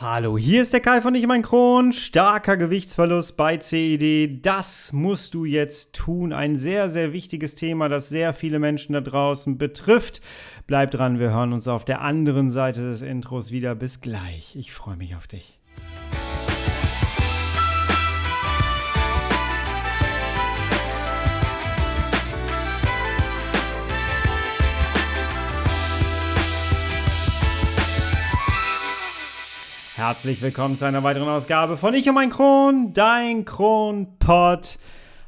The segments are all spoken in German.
Hallo, hier ist der Kai von Ich mein Kron. Starker Gewichtsverlust bei CED. Das musst du jetzt tun. Ein sehr, sehr wichtiges Thema, das sehr viele Menschen da draußen betrifft. Bleib dran, wir hören uns auf der anderen Seite des Intros wieder. Bis gleich. Ich freue mich auf dich. Herzlich willkommen zu einer weiteren Ausgabe von Ich und mein Kron, dein Kronpott.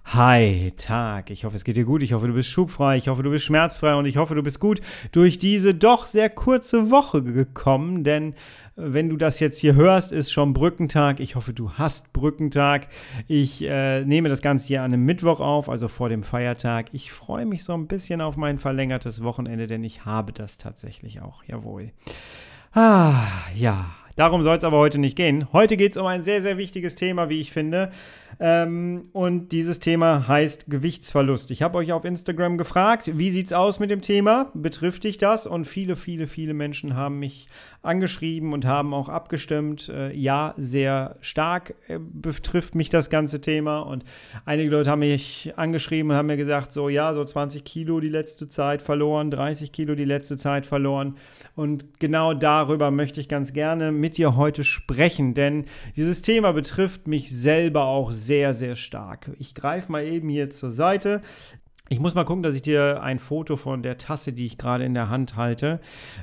Hi, Tag. Ich hoffe, es geht dir gut. Ich hoffe, du bist schubfrei. Ich hoffe, du bist schmerzfrei. Und ich hoffe, du bist gut durch diese doch sehr kurze Woche gekommen. Denn äh, wenn du das jetzt hier hörst, ist schon Brückentag. Ich hoffe, du hast Brückentag. Ich äh, nehme das Ganze hier an einem Mittwoch auf, also vor dem Feiertag. Ich freue mich so ein bisschen auf mein verlängertes Wochenende, denn ich habe das tatsächlich auch. Jawohl. Ah, ja. Darum soll es aber heute nicht gehen. Heute geht es um ein sehr, sehr wichtiges Thema, wie ich finde. Ähm, und dieses Thema heißt Gewichtsverlust. Ich habe euch auf Instagram gefragt, wie sieht es aus mit dem Thema? Betrifft dich das? Und viele, viele, viele Menschen haben mich angeschrieben und haben auch abgestimmt. Äh, ja, sehr stark äh, betrifft mich das ganze Thema. Und einige Leute haben mich angeschrieben und haben mir gesagt, so ja, so 20 Kilo die letzte Zeit verloren, 30 Kilo die letzte Zeit verloren. Und genau darüber möchte ich ganz gerne mit dir heute sprechen, denn dieses Thema betrifft mich selber auch sehr, sehr stark. Ich greife mal eben hier zur Seite. Ich muss mal gucken, dass ich dir ein Foto von der Tasse, die ich gerade in der Hand halte,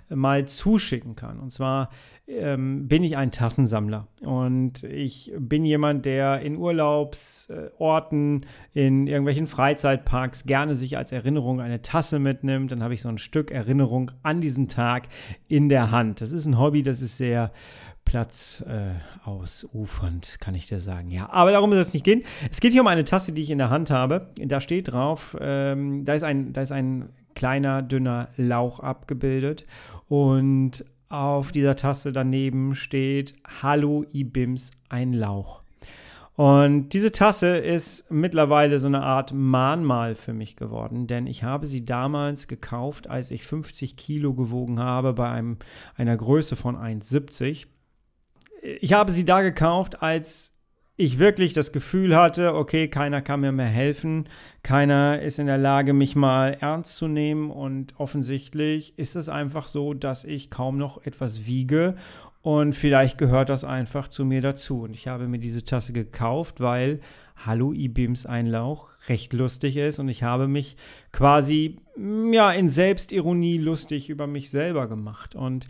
mal zuschicken kann. Und zwar ähm, bin ich ein Tassensammler und ich bin jemand, der in Urlaubsorten, in irgendwelchen Freizeitparks gerne sich als Erinnerung eine Tasse mitnimmt. Dann habe ich so ein Stück Erinnerung an diesen Tag in der Hand. Das ist ein Hobby, das ist sehr Platz äh, ausufernd, kann ich dir sagen. Ja, aber darum soll es nicht gehen. Es geht hier um eine Tasse, die ich in der Hand habe. Da steht drauf, ähm, da, ist ein, da ist ein kleiner, dünner Lauch abgebildet. Und auf dieser Tasse daneben steht Hallo Ibims, ein Lauch. Und diese Tasse ist mittlerweile so eine Art Mahnmal für mich geworden, denn ich habe sie damals gekauft, als ich 50 Kilo gewogen habe, bei einem, einer Größe von 1,70 ich habe sie da gekauft, als ich wirklich das Gefühl hatte, okay, keiner kann mir mehr helfen, keiner ist in der Lage, mich mal ernst zu nehmen. Und offensichtlich ist es einfach so, dass ich kaum noch etwas wiege. Und vielleicht gehört das einfach zu mir dazu. Und ich habe mir diese Tasse gekauft, weil Hallo Ibims Einlauch recht lustig ist. Und ich habe mich quasi ja in Selbstironie lustig über mich selber gemacht. Und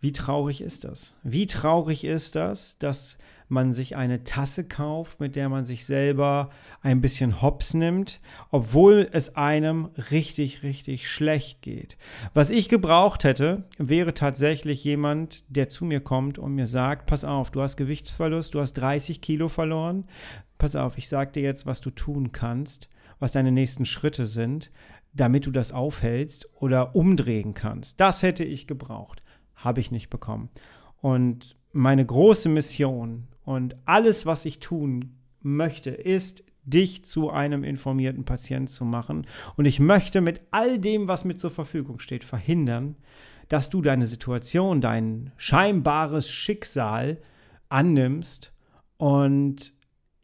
wie traurig ist das? Wie traurig ist das, dass man sich eine Tasse kauft, mit der man sich selber ein bisschen hops nimmt, obwohl es einem richtig, richtig schlecht geht. Was ich gebraucht hätte, wäre tatsächlich jemand, der zu mir kommt und mir sagt, pass auf, du hast Gewichtsverlust, du hast 30 Kilo verloren, pass auf, ich sage dir jetzt, was du tun kannst, was deine nächsten Schritte sind, damit du das aufhältst oder umdrehen kannst. Das hätte ich gebraucht habe ich nicht bekommen. Und meine große Mission und alles, was ich tun möchte, ist, dich zu einem informierten Patienten zu machen. Und ich möchte mit all dem, was mir zur Verfügung steht, verhindern, dass du deine Situation, dein scheinbares Schicksal annimmst und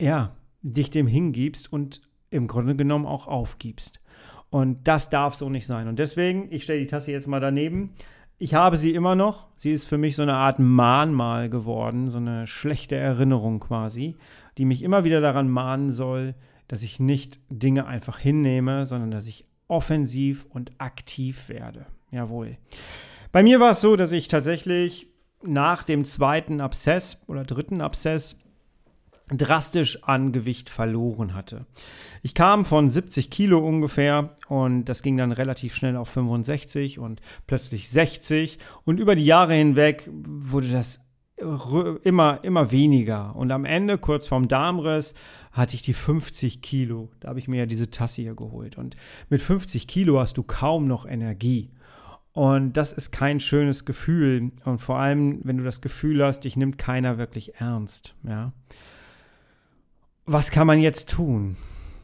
ja, dich dem hingibst und im Grunde genommen auch aufgibst. Und das darf so nicht sein. Und deswegen, ich stelle die Tasse jetzt mal daneben ich habe sie immer noch. Sie ist für mich so eine Art Mahnmal geworden, so eine schlechte Erinnerung quasi, die mich immer wieder daran mahnen soll, dass ich nicht Dinge einfach hinnehme, sondern dass ich offensiv und aktiv werde. Jawohl. Bei mir war es so, dass ich tatsächlich nach dem zweiten Abszess oder dritten Abszess drastisch an Gewicht verloren hatte. Ich kam von 70 Kilo ungefähr und das ging dann relativ schnell auf 65 und plötzlich 60 und über die Jahre hinweg wurde das immer, immer weniger und am Ende, kurz vorm Darmriss, hatte ich die 50 Kilo. Da habe ich mir ja diese Tasse hier geholt und mit 50 Kilo hast du kaum noch Energie. Und das ist kein schönes Gefühl. Und vor allem, wenn du das Gefühl hast, dich nimmt keiner wirklich ernst. Ja. Was kann man jetzt tun?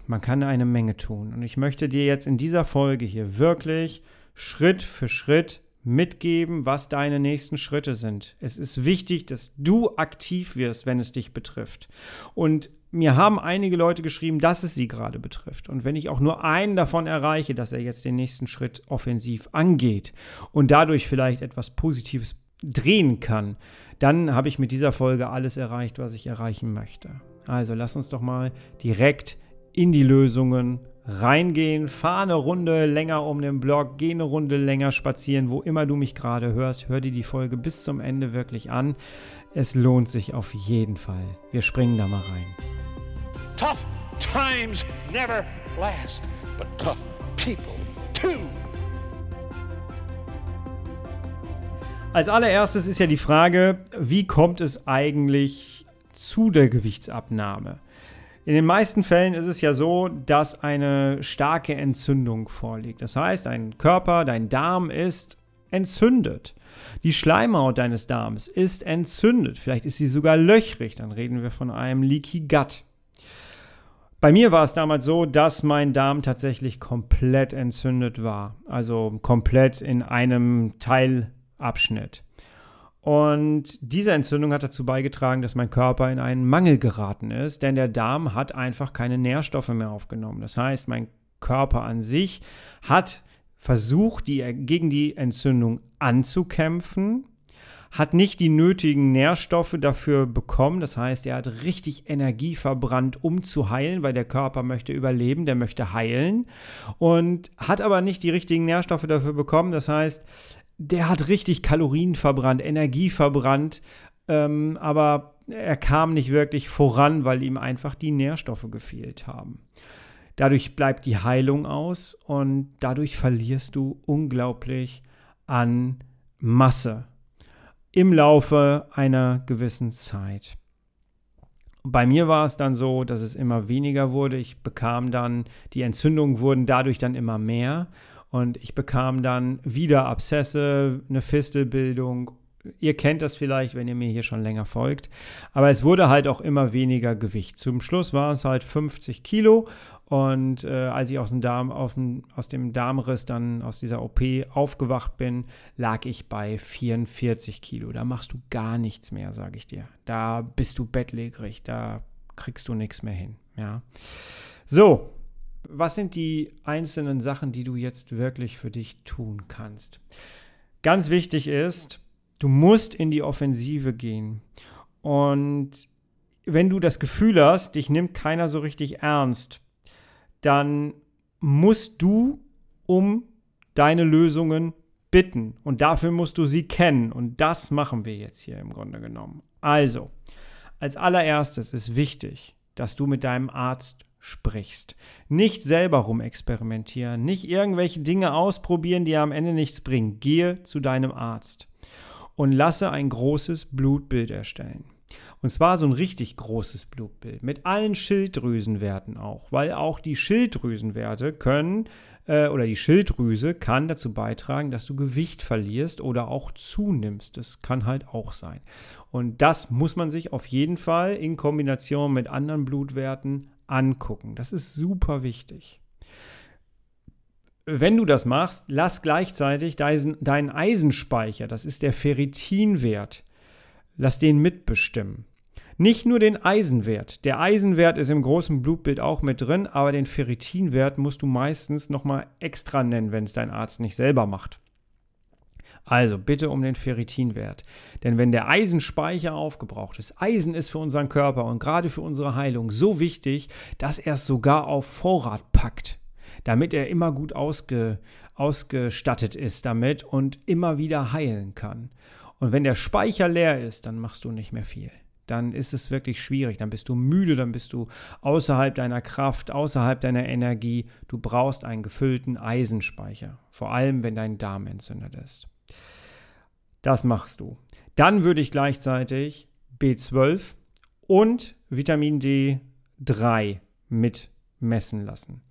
Man kann eine Menge tun. Und ich möchte dir jetzt in dieser Folge hier wirklich Schritt für Schritt mitgeben, was deine nächsten Schritte sind. Es ist wichtig, dass du aktiv wirst, wenn es dich betrifft. Und mir haben einige Leute geschrieben, dass es sie gerade betrifft. Und wenn ich auch nur einen davon erreiche, dass er jetzt den nächsten Schritt offensiv angeht und dadurch vielleicht etwas Positives drehen kann, dann habe ich mit dieser Folge alles erreicht, was ich erreichen möchte. Also lass uns doch mal direkt in die Lösungen reingehen, fahr eine Runde länger um den Block, geh eine Runde länger spazieren, wo immer du mich gerade hörst, hör dir die Folge bis zum Ende wirklich an. Es lohnt sich auf jeden Fall. Wir springen da mal rein. Tough times never last, but tough people too. Als allererstes ist ja die Frage, wie kommt es eigentlich zu der Gewichtsabnahme? In den meisten Fällen ist es ja so, dass eine starke Entzündung vorliegt. Das heißt, dein Körper, dein Darm ist entzündet. Die Schleimhaut deines Darms ist entzündet. Vielleicht ist sie sogar löchrig. Dann reden wir von einem Leaky Gut. Bei mir war es damals so, dass mein Darm tatsächlich komplett entzündet war. Also komplett in einem Teilabschnitt. Und diese Entzündung hat dazu beigetragen, dass mein Körper in einen Mangel geraten ist, denn der Darm hat einfach keine Nährstoffe mehr aufgenommen. Das heißt, mein Körper an sich hat versucht, die, gegen die Entzündung anzukämpfen, hat nicht die nötigen Nährstoffe dafür bekommen. Das heißt, er hat richtig Energie verbrannt, um zu heilen, weil der Körper möchte überleben, der möchte heilen und hat aber nicht die richtigen Nährstoffe dafür bekommen. Das heißt, der hat richtig Kalorien verbrannt, Energie verbrannt, ähm, aber er kam nicht wirklich voran, weil ihm einfach die Nährstoffe gefehlt haben. Dadurch bleibt die Heilung aus und dadurch verlierst du unglaublich an Masse im Laufe einer gewissen Zeit. Bei mir war es dann so, dass es immer weniger wurde. Ich bekam dann, die Entzündungen wurden dadurch dann immer mehr und ich bekam dann wieder Abszesse, eine Fistelbildung. Ihr kennt das vielleicht, wenn ihr mir hier schon länger folgt. Aber es wurde halt auch immer weniger Gewicht. Zum Schluss war es halt 50 Kilo. Und äh, als ich aus dem, Darm, dem, aus dem Darmriss dann aus dieser OP aufgewacht bin, lag ich bei 44 Kilo. Da machst du gar nichts mehr, sage ich dir. Da bist du bettlägerig, da kriegst du nichts mehr hin. Ja. So, was sind die einzelnen Sachen, die du jetzt wirklich für dich tun kannst? Ganz wichtig ist, du musst in die Offensive gehen. Und wenn du das Gefühl hast, dich nimmt keiner so richtig ernst, dann musst du um deine Lösungen bitten. Und dafür musst du sie kennen. Und das machen wir jetzt hier im Grunde genommen. Also, als allererstes ist wichtig, dass du mit deinem Arzt sprichst. Nicht selber rumexperimentieren, nicht irgendwelche Dinge ausprobieren, die am Ende nichts bringen. Gehe zu deinem Arzt und lasse ein großes Blutbild erstellen. Und zwar so ein richtig großes Blutbild mit allen Schilddrüsenwerten auch, weil auch die Schilddrüsenwerte können äh, oder die Schilddrüse kann dazu beitragen, dass du Gewicht verlierst oder auch zunimmst. Das kann halt auch sein. Und das muss man sich auf jeden Fall in Kombination mit anderen Blutwerten angucken. Das ist super wichtig. Wenn du das machst, lass gleichzeitig deinen Eisenspeicher, das ist der Ferritinwert, lass den mitbestimmen. Nicht nur den Eisenwert. Der Eisenwert ist im großen Blutbild auch mit drin, aber den Ferritinwert musst du meistens nochmal extra nennen, wenn es dein Arzt nicht selber macht. Also bitte um den Ferritinwert. Denn wenn der Eisenspeicher aufgebraucht ist, Eisen ist für unseren Körper und gerade für unsere Heilung so wichtig, dass er es sogar auf Vorrat packt, damit er immer gut ausge, ausgestattet ist damit und immer wieder heilen kann. Und wenn der Speicher leer ist, dann machst du nicht mehr viel dann ist es wirklich schwierig. Dann bist du müde, dann bist du außerhalb deiner Kraft, außerhalb deiner Energie. Du brauchst einen gefüllten Eisenspeicher, vor allem wenn dein Darm entzündet ist. Das machst du. Dann würde ich gleichzeitig B12 und Vitamin D3 mit messen lassen.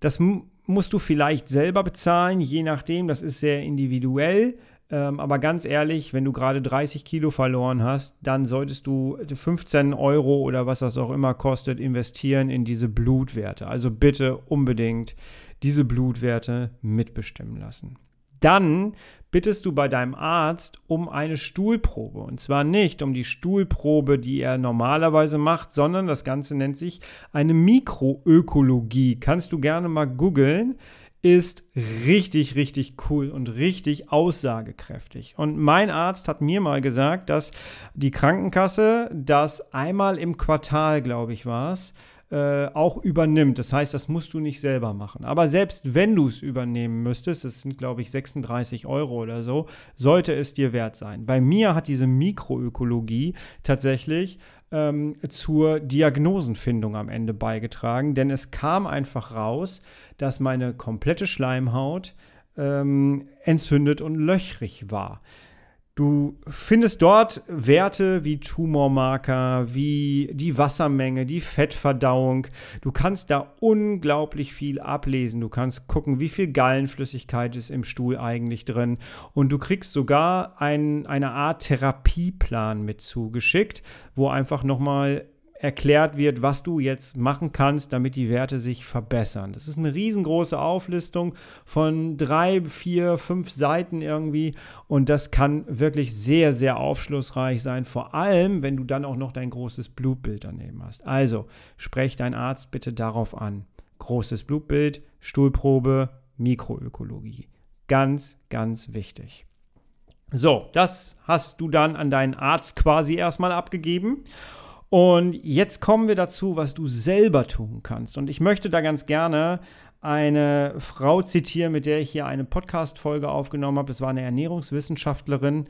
Das musst du vielleicht selber bezahlen, je nachdem, das ist sehr individuell. Ähm, aber ganz ehrlich, wenn du gerade 30 Kilo verloren hast, dann solltest du 15 Euro oder was das auch immer kostet, investieren in diese Blutwerte. Also bitte unbedingt diese Blutwerte mitbestimmen lassen. Dann bittest du bei deinem Arzt um eine Stuhlprobe. Und zwar nicht um die Stuhlprobe, die er normalerweise macht, sondern das Ganze nennt sich eine Mikroökologie. Kannst du gerne mal googeln. Ist richtig, richtig cool und richtig aussagekräftig. Und mein Arzt hat mir mal gesagt, dass die Krankenkasse das einmal im Quartal, glaube ich, war es, äh, auch übernimmt. Das heißt, das musst du nicht selber machen. Aber selbst wenn du es übernehmen müsstest, das sind, glaube ich, 36 Euro oder so, sollte es dir wert sein. Bei mir hat diese Mikroökologie tatsächlich ähm, zur Diagnosenfindung am Ende beigetragen, denn es kam einfach raus, dass meine komplette Schleimhaut ähm, entzündet und löchrig war. Du findest dort Werte wie Tumormarker, wie die Wassermenge, die Fettverdauung. Du kannst da unglaublich viel ablesen. Du kannst gucken, wie viel Gallenflüssigkeit ist im Stuhl eigentlich drin. Und du kriegst sogar ein, eine Art Therapieplan mit zugeschickt, wo einfach nochmal erklärt wird, was du jetzt machen kannst, damit die Werte sich verbessern. Das ist eine riesengroße Auflistung von drei, vier, fünf Seiten irgendwie und das kann wirklich sehr, sehr aufschlussreich sein, vor allem, wenn du dann auch noch dein großes Blutbild daneben hast. Also, sprech deinen Arzt bitte darauf an. Großes Blutbild, Stuhlprobe, Mikroökologie. Ganz, ganz wichtig. So, das hast du dann an deinen Arzt quasi erstmal abgegeben. Und jetzt kommen wir dazu, was du selber tun kannst. Und ich möchte da ganz gerne eine Frau zitieren, mit der ich hier eine Podcast-Folge aufgenommen habe. Das war eine Ernährungswissenschaftlerin,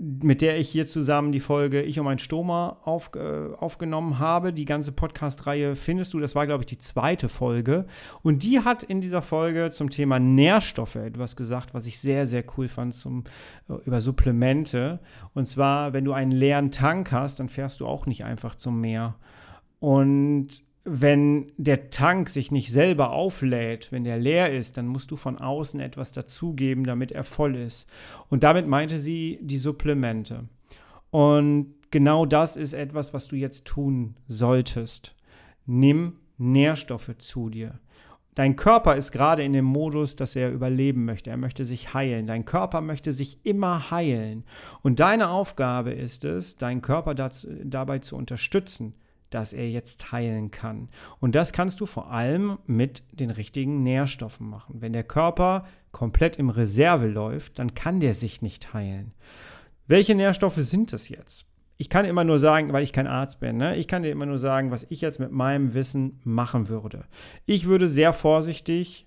mit der ich hier zusammen die Folge Ich um ein Stoma auf, äh, aufgenommen habe. Die ganze Podcast-Reihe findest du. Das war, glaube ich, die zweite Folge. Und die hat in dieser Folge zum Thema Nährstoffe etwas gesagt, was ich sehr, sehr cool fand zum, äh, über Supplemente. Und zwar, wenn du einen leeren Tank hast, dann fährst du auch nicht einfach zum Meer. Und wenn der Tank sich nicht selber auflädt, wenn der leer ist, dann musst du von außen etwas dazugeben, damit er voll ist. Und damit meinte sie die Supplemente. Und genau das ist etwas, was du jetzt tun solltest. Nimm Nährstoffe zu dir. Dein Körper ist gerade in dem Modus, dass er überleben möchte. Er möchte sich heilen. Dein Körper möchte sich immer heilen. Und deine Aufgabe ist es, deinen Körper dazu, dabei zu unterstützen, dass er jetzt heilen kann. Und das kannst du vor allem mit den richtigen Nährstoffen machen. Wenn der Körper komplett im Reserve läuft, dann kann der sich nicht heilen. Welche Nährstoffe sind es jetzt? Ich kann immer nur sagen, weil ich kein Arzt bin, ne? ich kann dir immer nur sagen, was ich jetzt mit meinem Wissen machen würde. Ich würde sehr vorsichtig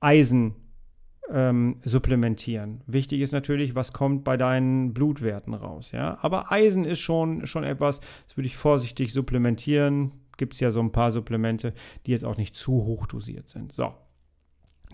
Eisen ähm, supplementieren. Wichtig ist natürlich, was kommt bei deinen Blutwerten raus. Ja? Aber Eisen ist schon, schon etwas, das würde ich vorsichtig supplementieren. Gibt es ja so ein paar Supplemente, die jetzt auch nicht zu hoch dosiert sind. So.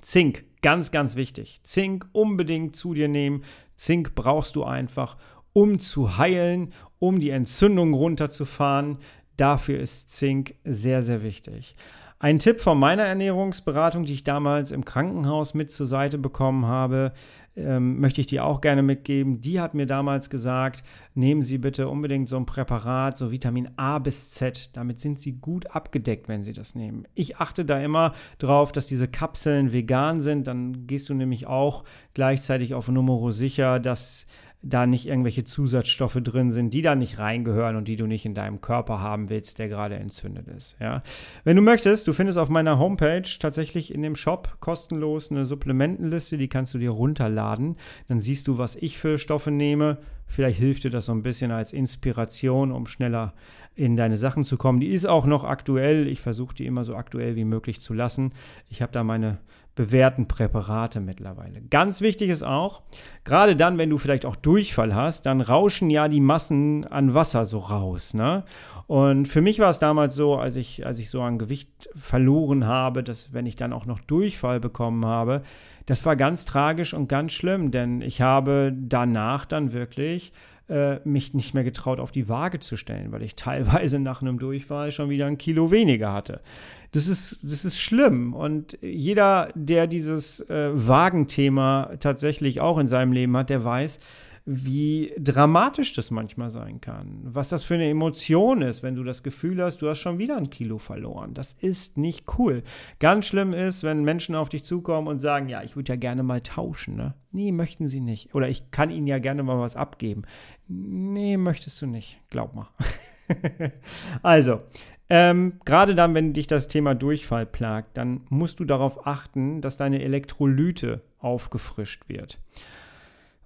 Zink, ganz, ganz wichtig. Zink unbedingt zu dir nehmen. Zink brauchst du einfach, um zu heilen, um die Entzündung runterzufahren. Dafür ist Zink sehr, sehr wichtig. Ein Tipp von meiner Ernährungsberatung, die ich damals im Krankenhaus mit zur Seite bekommen habe, ähm, möchte ich dir auch gerne mitgeben. Die hat mir damals gesagt, nehmen Sie bitte unbedingt so ein Präparat, so Vitamin A bis Z. Damit sind Sie gut abgedeckt, wenn Sie das nehmen. Ich achte da immer drauf, dass diese Kapseln vegan sind. Dann gehst du nämlich auch gleichzeitig auf Nummer sicher, dass da nicht irgendwelche Zusatzstoffe drin sind, die da nicht reingehören und die du nicht in deinem Körper haben willst, der gerade entzündet ist. Ja? Wenn du möchtest, du findest auf meiner Homepage tatsächlich in dem Shop kostenlos eine Supplementenliste, die kannst du dir runterladen. Dann siehst du, was ich für Stoffe nehme. Vielleicht hilft dir das so ein bisschen als Inspiration, um schneller in deine Sachen zu kommen. Die ist auch noch aktuell. Ich versuche die immer so aktuell wie möglich zu lassen. Ich habe da meine bewährten Präparate mittlerweile. Ganz wichtig ist auch, gerade dann, wenn du vielleicht auch Durchfall hast, dann rauschen ja die Massen an Wasser so raus. Ne? Und für mich war es damals so, als ich, als ich so an Gewicht verloren habe, dass wenn ich dann auch noch Durchfall bekommen habe, das war ganz tragisch und ganz schlimm, denn ich habe danach dann wirklich äh, mich nicht mehr getraut, auf die Waage zu stellen, weil ich teilweise nach einem Durchfall schon wieder ein Kilo weniger hatte. Das ist, das ist schlimm. Und jeder, der dieses äh, Wagenthema tatsächlich auch in seinem Leben hat, der weiß, wie dramatisch das manchmal sein kann, was das für eine Emotion ist, wenn du das Gefühl hast, du hast schon wieder ein Kilo verloren. Das ist nicht cool. Ganz schlimm ist, wenn Menschen auf dich zukommen und sagen, ja, ich würde ja gerne mal tauschen. Ne? Nee, möchten sie nicht. Oder ich kann ihnen ja gerne mal was abgeben. Nee, möchtest du nicht. Glaub mal. also, ähm, gerade dann, wenn dich das Thema Durchfall plagt, dann musst du darauf achten, dass deine Elektrolyte aufgefrischt wird.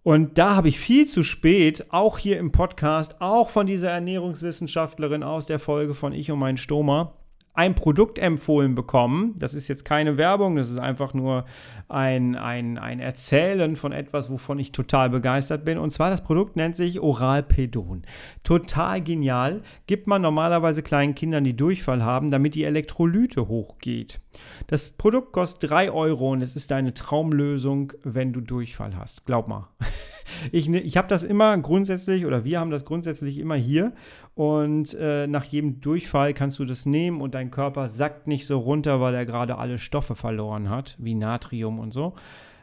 Und da habe ich viel zu spät, auch hier im Podcast, auch von dieser Ernährungswissenschaftlerin aus der Folge von Ich und mein Stoma, ein Produkt empfohlen bekommen. Das ist jetzt keine Werbung, das ist einfach nur ein, ein, ein Erzählen von etwas, wovon ich total begeistert bin. Und zwar das Produkt nennt sich Oralpedon. Total genial. Gibt man normalerweise kleinen Kindern, die Durchfall haben, damit die Elektrolyte hochgeht. Das Produkt kostet 3 Euro und es ist deine Traumlösung, wenn du Durchfall hast. Glaub mal. Ich, ne, ich habe das immer grundsätzlich oder wir haben das grundsätzlich immer hier und äh, nach jedem Durchfall kannst du das nehmen und dein Körper sackt nicht so runter, weil er gerade alle Stoffe verloren hat, wie Natrium und so.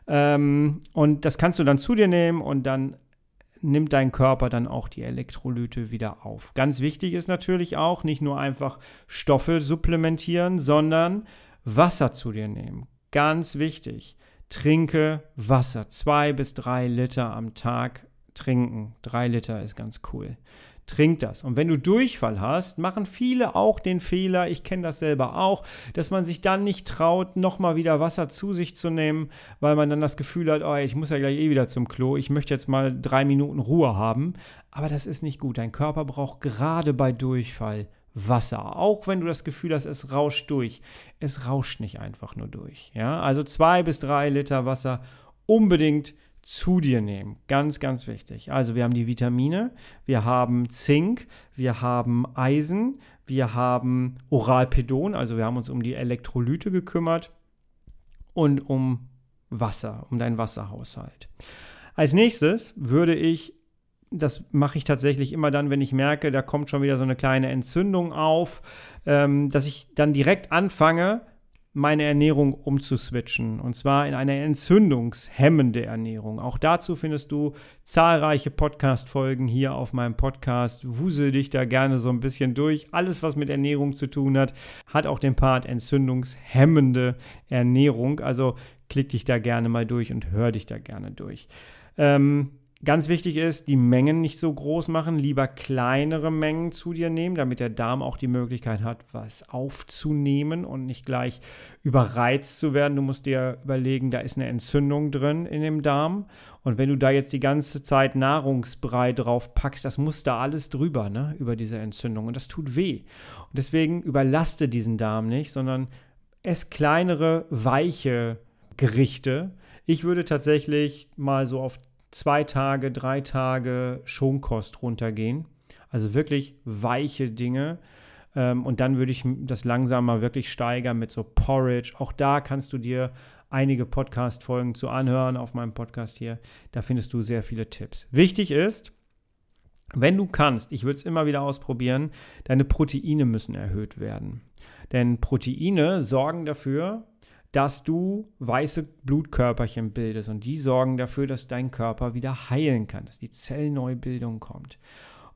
Ähm, und das kannst du dann zu dir nehmen und dann nimmt dein Körper dann auch die Elektrolyte wieder auf. Ganz wichtig ist natürlich auch, nicht nur einfach Stoffe supplementieren, sondern Wasser zu dir nehmen. Ganz wichtig. Trinke Wasser. Zwei bis drei Liter am Tag trinken. Drei Liter ist ganz cool. Trink das. Und wenn du Durchfall hast, machen viele auch den Fehler, ich kenne das selber auch, dass man sich dann nicht traut, nochmal wieder Wasser zu sich zu nehmen, weil man dann das Gefühl hat, oh, ich muss ja gleich eh wieder zum Klo, ich möchte jetzt mal drei Minuten Ruhe haben. Aber das ist nicht gut. Dein Körper braucht gerade bei Durchfall Wasser. Auch wenn du das Gefühl hast, es rauscht durch. Es rauscht nicht einfach nur durch. Ja? Also zwei bis drei Liter Wasser unbedingt zu dir nehmen. Ganz, ganz wichtig. Also wir haben die Vitamine, wir haben Zink, wir haben Eisen, wir haben Oralpedon, also wir haben uns um die Elektrolyte gekümmert und um Wasser, um deinen Wasserhaushalt. Als nächstes würde ich das mache ich tatsächlich immer dann, wenn ich merke, da kommt schon wieder so eine kleine Entzündung auf, ähm, dass ich dann direkt anfange, meine Ernährung umzuswitchen. Und zwar in eine entzündungshemmende Ernährung. Auch dazu findest du zahlreiche Podcast-Folgen hier auf meinem Podcast. Wusel dich da gerne so ein bisschen durch. Alles, was mit Ernährung zu tun hat, hat auch den Part entzündungshemmende Ernährung. Also klick dich da gerne mal durch und hör dich da gerne durch. Ähm, Ganz wichtig ist, die Mengen nicht so groß machen, lieber kleinere Mengen zu dir nehmen, damit der Darm auch die Möglichkeit hat, was aufzunehmen und nicht gleich überreizt zu werden. Du musst dir überlegen, da ist eine Entzündung drin in dem Darm. Und wenn du da jetzt die ganze Zeit Nahrungsbrei drauf packst, das muss da alles drüber, ne, über diese Entzündung. Und das tut weh. Und deswegen überlaste diesen Darm nicht, sondern ess kleinere, weiche Gerichte. Ich würde tatsächlich mal so auf zwei Tage, drei Tage Schonkost runtergehen. Also wirklich weiche Dinge. Ähm, und dann würde ich das langsam mal wirklich steigern mit so Porridge. Auch da kannst du dir einige Podcast-Folgen zu anhören auf meinem Podcast hier. Da findest du sehr viele Tipps. Wichtig ist, wenn du kannst, ich würde es immer wieder ausprobieren, deine Proteine müssen erhöht werden. Denn Proteine sorgen dafür, dass du weiße Blutkörperchen bildest und die sorgen dafür, dass dein Körper wieder heilen kann, dass die Zellneubildung kommt.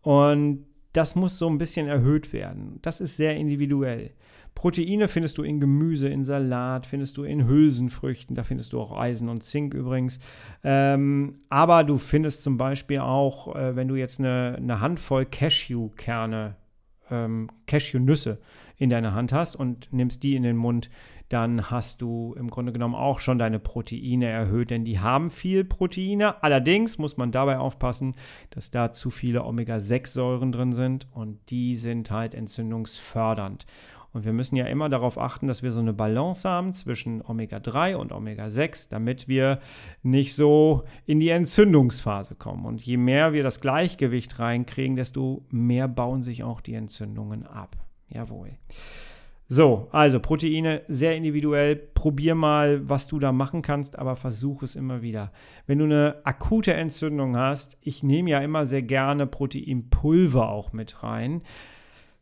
Und das muss so ein bisschen erhöht werden. Das ist sehr individuell. Proteine findest du in Gemüse, in Salat, findest du in Hülsenfrüchten, da findest du auch Eisen und Zink übrigens. Ähm, aber du findest zum Beispiel auch, äh, wenn du jetzt eine, eine Handvoll Cashewkerne, ähm, Cashewnüsse in deiner Hand hast und nimmst die in den Mund, dann hast du im Grunde genommen auch schon deine Proteine erhöht, denn die haben viel Proteine. Allerdings muss man dabei aufpassen, dass da zu viele Omega-6-Säuren drin sind und die sind halt entzündungsfördernd. Und wir müssen ja immer darauf achten, dass wir so eine Balance haben zwischen Omega-3 und Omega-6, damit wir nicht so in die Entzündungsphase kommen. Und je mehr wir das Gleichgewicht reinkriegen, desto mehr bauen sich auch die Entzündungen ab. Jawohl. So, also Proteine sehr individuell. Probier mal, was du da machen kannst, aber versuch es immer wieder. Wenn du eine akute Entzündung hast, ich nehme ja immer sehr gerne Proteinpulver auch mit rein.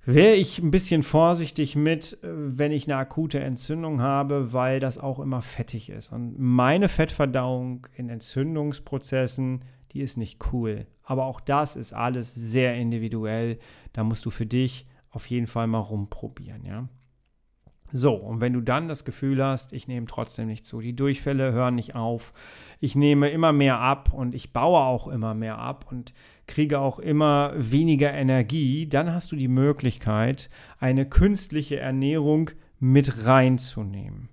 Wäre ich ein bisschen vorsichtig mit, wenn ich eine akute Entzündung habe, weil das auch immer fettig ist. Und meine Fettverdauung in Entzündungsprozessen, die ist nicht cool. Aber auch das ist alles sehr individuell. Da musst du für dich auf jeden Fall mal rumprobieren, ja. So, und wenn du dann das Gefühl hast, ich nehme trotzdem nicht zu, die Durchfälle hören nicht auf, ich nehme immer mehr ab und ich baue auch immer mehr ab und kriege auch immer weniger Energie, dann hast du die Möglichkeit, eine künstliche Ernährung mit reinzunehmen.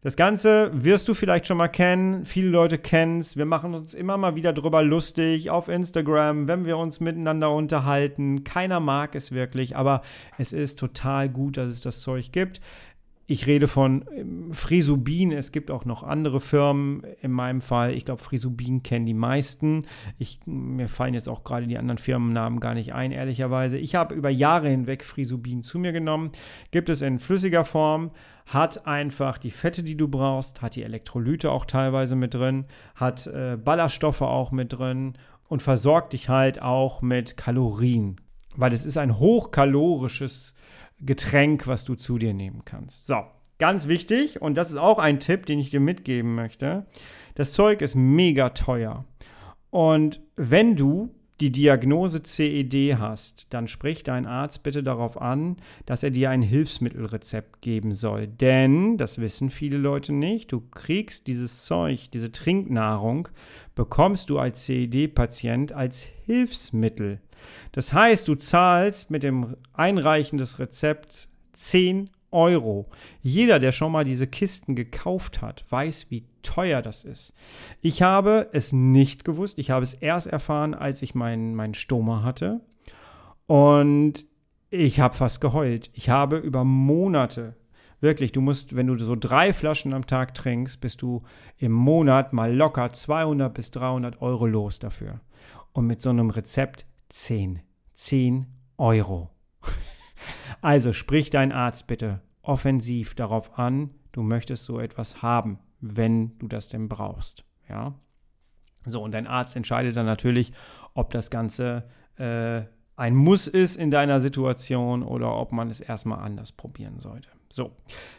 Das Ganze wirst du vielleicht schon mal kennen. Viele Leute kennen es. Wir machen uns immer mal wieder drüber lustig auf Instagram, wenn wir uns miteinander unterhalten. Keiner mag es wirklich, aber es ist total gut, dass es das Zeug gibt. Ich rede von ähm, Frisubin. Es gibt auch noch andere Firmen. In meinem Fall, ich glaube, Frisubin kennen die meisten. Ich, mir fallen jetzt auch gerade die anderen Firmennamen gar nicht ein, ehrlicherweise. Ich habe über Jahre hinweg Frisubin zu mir genommen. Gibt es in flüssiger Form, hat einfach die Fette, die du brauchst, hat die Elektrolyte auch teilweise mit drin, hat äh, Ballaststoffe auch mit drin und versorgt dich halt auch mit Kalorien. Weil es ist ein hochkalorisches Getränk, was du zu dir nehmen kannst. So, ganz wichtig, und das ist auch ein Tipp, den ich dir mitgeben möchte. Das Zeug ist mega teuer. Und wenn du die Diagnose CED hast, dann sprich dein Arzt bitte darauf an, dass er dir ein Hilfsmittelrezept geben soll. Denn, das wissen viele Leute nicht, du kriegst dieses Zeug, diese Trinknahrung, bekommst du als CED-Patient als Hilfsmittel. Das heißt, du zahlst mit dem Einreichen des Rezepts 10 Euro. Jeder, der schon mal diese Kisten gekauft hat, weiß, wie teuer das ist. Ich habe es nicht gewusst. Ich habe es erst erfahren, als ich meinen mein Stoma hatte. Und ich habe fast geheult. Ich habe über Monate, wirklich, du musst, wenn du so drei Flaschen am Tag trinkst, bist du im Monat mal locker 200 bis 300 Euro los dafür. Und mit so einem Rezept 10. 10 Euro. Also sprich deinen Arzt bitte offensiv darauf an, du möchtest so etwas haben, wenn du das denn brauchst. Ja. So, und dein Arzt entscheidet dann natürlich, ob das Ganze äh, ein Muss ist in deiner Situation oder ob man es erstmal anders probieren sollte. So,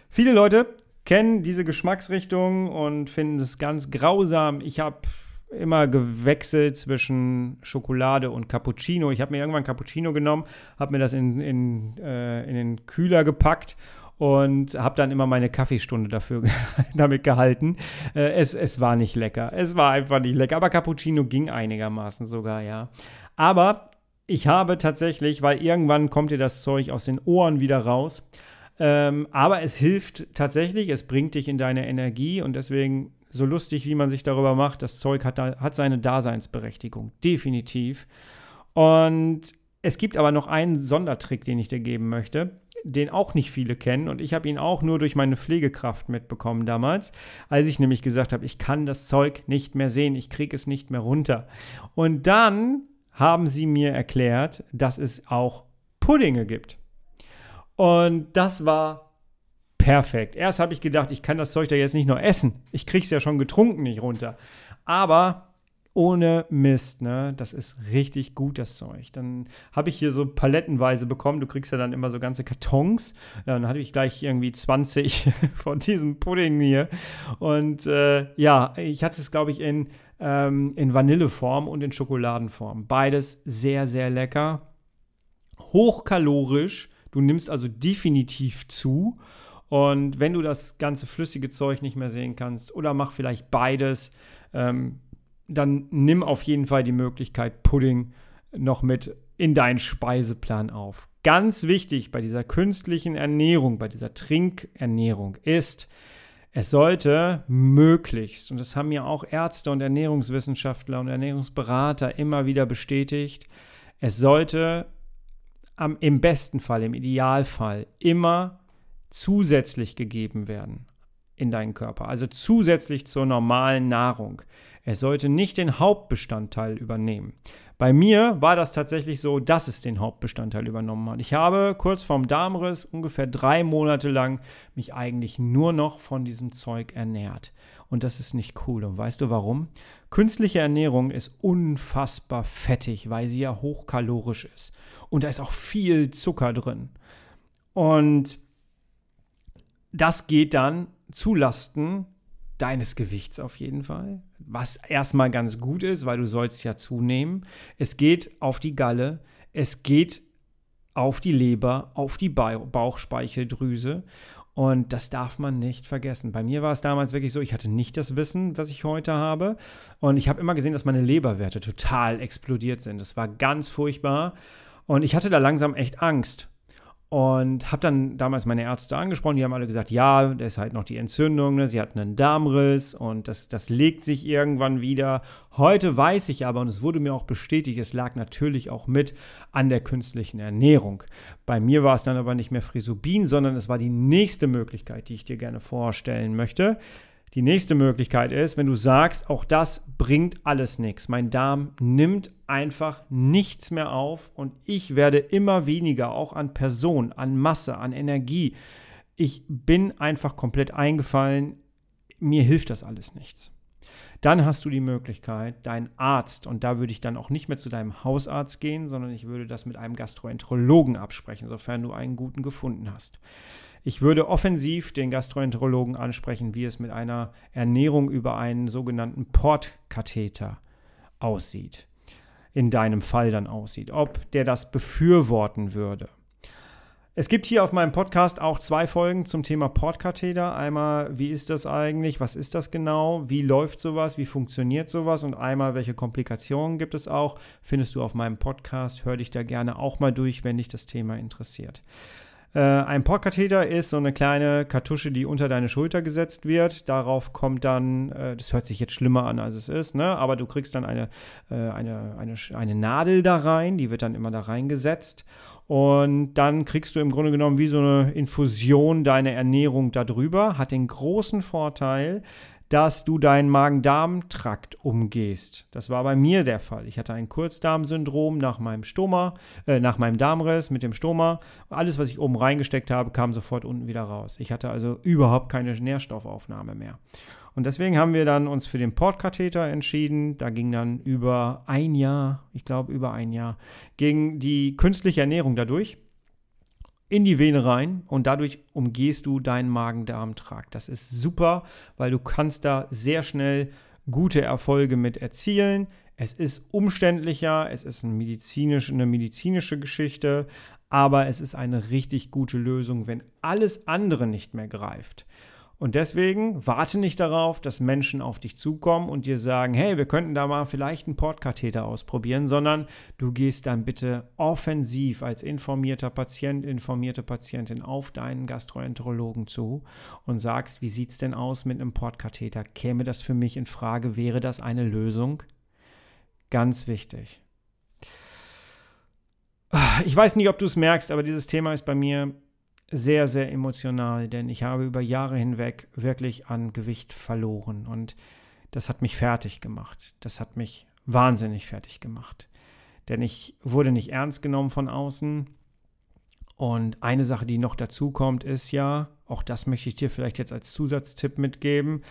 viele Leute kennen diese Geschmacksrichtung und finden es ganz grausam. Ich habe immer gewechselt zwischen Schokolade und Cappuccino. Ich habe mir irgendwann Cappuccino genommen, habe mir das in, in, äh, in den Kühler gepackt und habe dann immer meine Kaffeestunde dafür damit gehalten. Äh, es, es war nicht lecker. Es war einfach nicht lecker. Aber Cappuccino ging einigermaßen sogar, ja. Aber ich habe tatsächlich, weil irgendwann kommt dir das Zeug aus den Ohren wieder raus. Ähm, aber es hilft tatsächlich, es bringt dich in deine Energie und deswegen so lustig, wie man sich darüber macht, das Zeug hat, hat seine Daseinsberechtigung, definitiv. Und es gibt aber noch einen Sondertrick, den ich dir geben möchte, den auch nicht viele kennen. Und ich habe ihn auch nur durch meine Pflegekraft mitbekommen damals, als ich nämlich gesagt habe, ich kann das Zeug nicht mehr sehen, ich kriege es nicht mehr runter. Und dann haben sie mir erklärt, dass es auch Puddinge gibt. Und das war perfekt. Erst habe ich gedacht, ich kann das Zeug da jetzt nicht nur essen. Ich kriege es ja schon getrunken nicht runter. Aber ohne Mist, ne? Das ist richtig gut, das Zeug. Dann habe ich hier so palettenweise bekommen. Du kriegst ja dann immer so ganze Kartons. Dann hatte ich gleich irgendwie 20 von diesem Pudding hier. Und äh, ja, ich hatte es, glaube ich, in, ähm, in Vanilleform und in Schokoladenform. Beides sehr, sehr lecker. Hochkalorisch. Du nimmst also definitiv zu. Und wenn du das ganze flüssige Zeug nicht mehr sehen kannst oder mach vielleicht beides, ähm, dann nimm auf jeden Fall die Möglichkeit Pudding noch mit in deinen Speiseplan auf. Ganz wichtig bei dieser künstlichen Ernährung, bei dieser Trinkernährung ist, es sollte möglichst, und das haben ja auch Ärzte und Ernährungswissenschaftler und Ernährungsberater immer wieder bestätigt, es sollte am, im besten Fall, im Idealfall immer zusätzlich gegeben werden in deinen Körper, also zusätzlich zur normalen Nahrung. Es sollte nicht den Hauptbestandteil übernehmen. Bei mir war das tatsächlich so, dass es den Hauptbestandteil übernommen hat. Ich habe kurz vorm Darmriss ungefähr drei Monate lang mich eigentlich nur noch von diesem Zeug ernährt. Und das ist nicht cool. Und weißt du warum? Künstliche Ernährung ist unfassbar fettig, weil sie ja hochkalorisch ist. Und da ist auch viel Zucker drin. Und das geht dann zulasten deines Gewichts auf jeden Fall, was erstmal ganz gut ist, weil du sollst ja zunehmen. Es geht auf die Galle, es geht auf die Leber, auf die Bauchspeicheldrüse und das darf man nicht vergessen. Bei mir war es damals wirklich so, ich hatte nicht das Wissen, was ich heute habe. Und ich habe immer gesehen, dass meine Leberwerte total explodiert sind. Das war ganz furchtbar. Und ich hatte da langsam echt Angst. Und habe dann damals meine Ärzte angesprochen, die haben alle gesagt, ja, da ist halt noch die Entzündung, ne? sie hat einen Darmriss und das, das legt sich irgendwann wieder. Heute weiß ich aber, und es wurde mir auch bestätigt, es lag natürlich auch mit an der künstlichen Ernährung. Bei mir war es dann aber nicht mehr Frisubin, sondern es war die nächste Möglichkeit, die ich dir gerne vorstellen möchte. Die nächste Möglichkeit ist, wenn du sagst, auch das bringt alles nichts. Mein Darm nimmt einfach nichts mehr auf und ich werde immer weniger, auch an Person, an Masse, an Energie. Ich bin einfach komplett eingefallen. Mir hilft das alles nichts. Dann hast du die Möglichkeit, deinen Arzt, und da würde ich dann auch nicht mehr zu deinem Hausarzt gehen, sondern ich würde das mit einem Gastroenterologen absprechen, sofern du einen guten gefunden hast. Ich würde offensiv den Gastroenterologen ansprechen, wie es mit einer Ernährung über einen sogenannten Portkatheter aussieht. In deinem Fall dann aussieht. Ob der das befürworten würde. Es gibt hier auf meinem Podcast auch zwei Folgen zum Thema Portkatheter. Einmal, wie ist das eigentlich? Was ist das genau? Wie läuft sowas? Wie funktioniert sowas? Und einmal, welche Komplikationen gibt es auch? Findest du auf meinem Podcast. Hör dich da gerne auch mal durch, wenn dich das Thema interessiert. Äh, ein Portkatheter ist so eine kleine Kartusche, die unter deine Schulter gesetzt wird. Darauf kommt dann, äh, das hört sich jetzt schlimmer an, als es ist, ne? aber du kriegst dann eine, äh, eine, eine, eine Nadel da rein, die wird dann immer da reingesetzt. Und dann kriegst du im Grunde genommen wie so eine Infusion deine Ernährung darüber. Hat den großen Vorteil, dass du deinen Magen-Darm-Trakt umgehst. Das war bei mir der Fall. Ich hatte ein Kurzdarmsyndrom nach meinem Stoma, äh, nach meinem Darmriss mit dem Stoma. Alles, was ich oben reingesteckt habe, kam sofort unten wieder raus. Ich hatte also überhaupt keine Nährstoffaufnahme mehr. Und deswegen haben wir dann uns für den Portkatheter entschieden. Da ging dann über ein Jahr, ich glaube über ein Jahr, ging die künstliche Ernährung dadurch in die Vene rein und dadurch umgehst du deinen Magen-Darm-Trakt. Das ist super, weil du kannst da sehr schnell gute Erfolge mit erzielen. Es ist umständlicher, es ist ein medizinisch, eine medizinische Geschichte, aber es ist eine richtig gute Lösung, wenn alles andere nicht mehr greift. Und deswegen warte nicht darauf, dass Menschen auf dich zukommen und dir sagen, hey, wir könnten da mal vielleicht einen Portkatheter ausprobieren, sondern du gehst dann bitte offensiv als informierter Patient, informierte Patientin auf deinen Gastroenterologen zu und sagst, wie sieht es denn aus mit einem Portkatheter? Käme das für mich in Frage? Wäre das eine Lösung? Ganz wichtig. Ich weiß nicht, ob du es merkst, aber dieses Thema ist bei mir sehr, sehr emotional, denn ich habe über Jahre hinweg wirklich an Gewicht verloren und das hat mich fertig gemacht. Das hat mich wahnsinnig fertig gemacht. Denn ich wurde nicht ernst genommen von außen. Und eine Sache, die noch dazu kommt, ist ja, auch das möchte ich dir vielleicht jetzt als Zusatztipp mitgeben,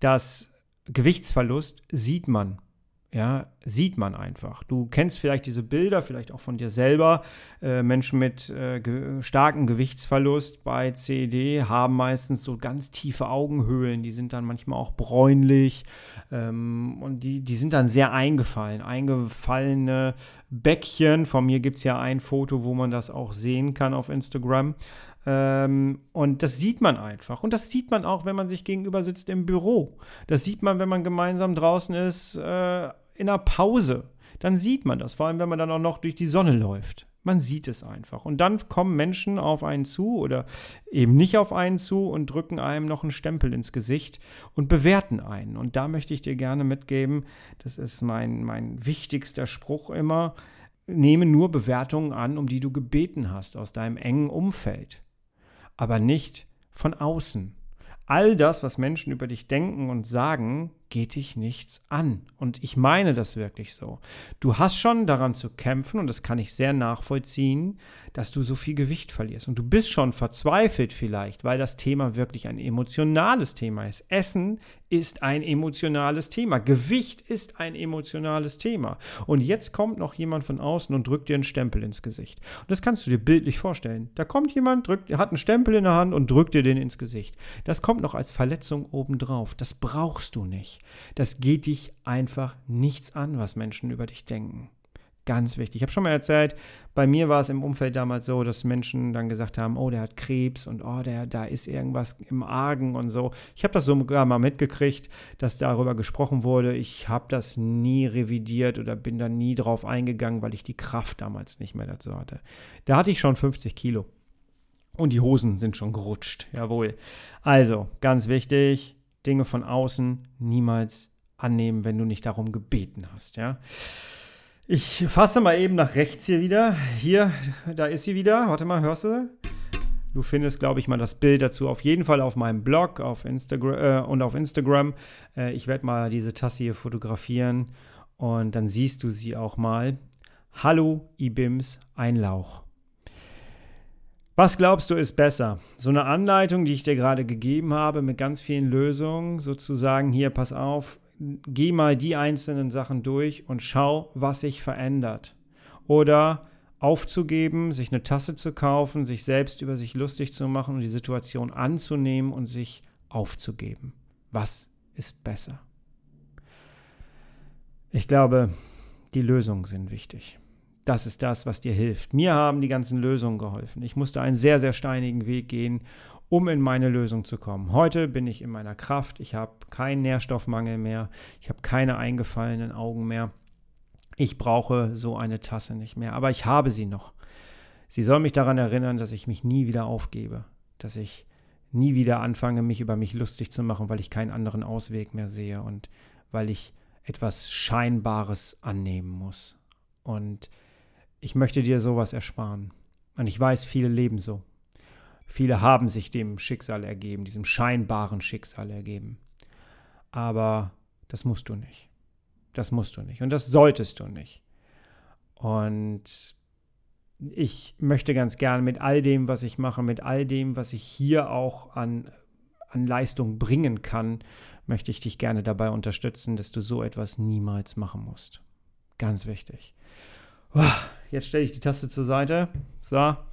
dass Gewichtsverlust sieht man ja, sieht man einfach. Du kennst vielleicht diese Bilder, vielleicht auch von dir selber. Äh, Menschen mit äh, ge starkem Gewichtsverlust bei CED haben meistens so ganz tiefe Augenhöhlen. Die sind dann manchmal auch bräunlich ähm, und die, die sind dann sehr eingefallen. Eingefallene Bäckchen. Von mir gibt es ja ein Foto, wo man das auch sehen kann auf Instagram. Ähm, und das sieht man einfach. Und das sieht man auch, wenn man sich gegenüber sitzt im Büro. Das sieht man, wenn man gemeinsam draußen ist äh, in einer Pause. Dann sieht man das, vor allem wenn man dann auch noch durch die Sonne läuft. Man sieht es einfach. Und dann kommen Menschen auf einen zu oder eben nicht auf einen zu und drücken einem noch einen Stempel ins Gesicht und bewerten einen. Und da möchte ich dir gerne mitgeben, das ist mein, mein wichtigster Spruch immer, nehme nur Bewertungen an, um die du gebeten hast aus deinem engen Umfeld aber nicht von außen. All das, was Menschen über dich denken und sagen, geht dich nichts an. Und ich meine das wirklich so. Du hast schon daran zu kämpfen, und das kann ich sehr nachvollziehen, dass du so viel Gewicht verlierst. Und du bist schon verzweifelt vielleicht, weil das Thema wirklich ein emotionales Thema ist. Essen ist ein emotionales Thema. Gewicht ist ein emotionales Thema. Und jetzt kommt noch jemand von außen und drückt dir einen Stempel ins Gesicht. Und das kannst du dir bildlich vorstellen. Da kommt jemand, drückt, hat einen Stempel in der Hand und drückt dir den ins Gesicht. Das kommt noch als Verletzung obendrauf. Das brauchst du nicht. Das geht dich einfach nichts an, was Menschen über dich denken. Ganz wichtig. Ich habe schon mal erzählt, bei mir war es im Umfeld damals so, dass Menschen dann gesagt haben, oh, der hat Krebs und oh, der, da ist irgendwas im Argen und so. Ich habe das sogar mal mitgekriegt, dass darüber gesprochen wurde. Ich habe das nie revidiert oder bin da nie drauf eingegangen, weil ich die Kraft damals nicht mehr dazu hatte. Da hatte ich schon 50 Kilo. Und die Hosen sind schon gerutscht, jawohl. Also, ganz wichtig, Dinge von außen niemals annehmen, wenn du nicht darum gebeten hast, ja. Ich fasse mal eben nach rechts hier wieder. Hier, da ist sie wieder. Warte mal, hörst du? Du findest, glaube ich, mal das Bild dazu auf jeden Fall auf meinem Blog auf Instagram äh, und auf Instagram. Äh, ich werde mal diese Tasse hier fotografieren und dann siehst du sie auch mal. Hallo Ibims Einlauch. Was glaubst du ist besser? So eine Anleitung, die ich dir gerade gegeben habe mit ganz vielen Lösungen, sozusagen hier, pass auf, geh mal die einzelnen Sachen durch und schau, was sich verändert. Oder aufzugeben, sich eine Tasse zu kaufen, sich selbst über sich lustig zu machen und die Situation anzunehmen und sich aufzugeben. Was ist besser? Ich glaube, die Lösungen sind wichtig. Das ist das, was dir hilft. Mir haben die ganzen Lösungen geholfen. Ich musste einen sehr, sehr steinigen Weg gehen um in meine Lösung zu kommen. Heute bin ich in meiner Kraft, ich habe keinen Nährstoffmangel mehr, ich habe keine eingefallenen Augen mehr. Ich brauche so eine Tasse nicht mehr, aber ich habe sie noch. Sie soll mich daran erinnern, dass ich mich nie wieder aufgebe, dass ich nie wieder anfange, mich über mich lustig zu machen, weil ich keinen anderen Ausweg mehr sehe und weil ich etwas Scheinbares annehmen muss. Und ich möchte dir sowas ersparen. Und ich weiß, viele leben so. Viele haben sich dem Schicksal ergeben, diesem scheinbaren Schicksal ergeben. Aber das musst du nicht. Das musst du nicht. Und das solltest du nicht. Und ich möchte ganz gerne mit all dem, was ich mache, mit all dem, was ich hier auch an, an Leistung bringen kann, möchte ich dich gerne dabei unterstützen, dass du so etwas niemals machen musst. Ganz wichtig. Jetzt stelle ich die Taste zur Seite. So.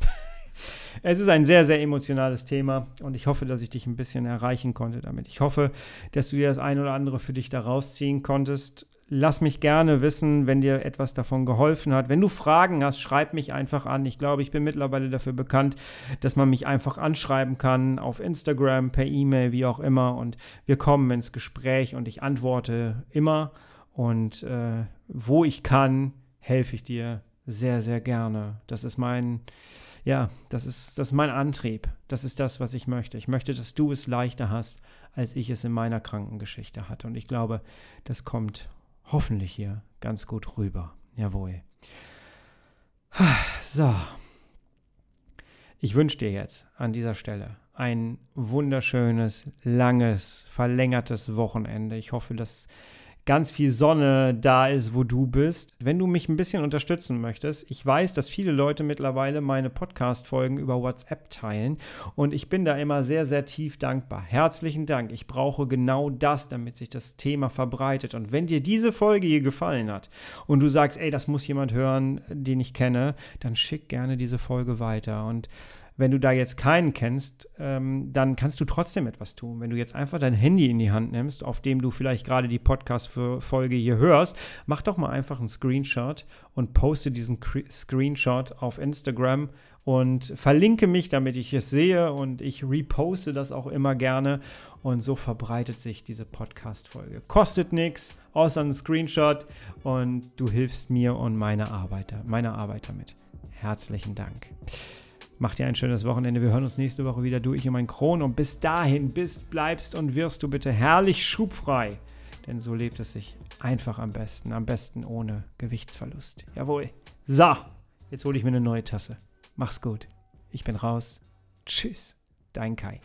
Es ist ein sehr, sehr emotionales Thema und ich hoffe, dass ich dich ein bisschen erreichen konnte damit. Ich hoffe, dass du dir das ein oder andere für dich da rausziehen konntest. Lass mich gerne wissen, wenn dir etwas davon geholfen hat. Wenn du Fragen hast, schreib mich einfach an. Ich glaube, ich bin mittlerweile dafür bekannt, dass man mich einfach anschreiben kann auf Instagram, per E-Mail, wie auch immer. Und wir kommen ins Gespräch und ich antworte immer. Und äh, wo ich kann, helfe ich dir sehr, sehr gerne. Das ist mein, ja, das ist, das ist mein Antrieb. Das ist das, was ich möchte. Ich möchte, dass du es leichter hast, als ich es in meiner Krankengeschichte hatte. Und ich glaube, das kommt hoffentlich hier ganz gut rüber. Jawohl. So. Ich wünsche dir jetzt an dieser Stelle ein wunderschönes, langes, verlängertes Wochenende. Ich hoffe, dass ganz viel Sonne da ist, wo du bist. Wenn du mich ein bisschen unterstützen möchtest, ich weiß, dass viele Leute mittlerweile meine Podcast-Folgen über WhatsApp teilen und ich bin da immer sehr, sehr tief dankbar. Herzlichen Dank. Ich brauche genau das, damit sich das Thema verbreitet. Und wenn dir diese Folge hier gefallen hat und du sagst, ey, das muss jemand hören, den ich kenne, dann schick gerne diese Folge weiter. Und wenn du da jetzt keinen kennst, ähm, dann kannst du trotzdem etwas tun. Wenn du jetzt einfach dein Handy in die Hand nimmst, auf dem du vielleicht gerade die Podcast-Folge hier hörst, mach doch mal einfach einen Screenshot und poste diesen Screenshot auf Instagram und verlinke mich, damit ich es sehe und ich reposte das auch immer gerne und so verbreitet sich diese Podcast-Folge. Kostet nichts, außer einen Screenshot und du hilfst mir und meiner Arbeit, meiner Arbeit damit. Herzlichen Dank. Mach dir ein schönes Wochenende. Wir hören uns nächste Woche wieder, du, ich und mein Kron. Und bis dahin bist, bleibst und wirst du bitte herrlich schubfrei. Denn so lebt es sich einfach am besten. Am besten ohne Gewichtsverlust. Jawohl. So, jetzt hole ich mir eine neue Tasse. Mach's gut. Ich bin raus. Tschüss. Dein Kai.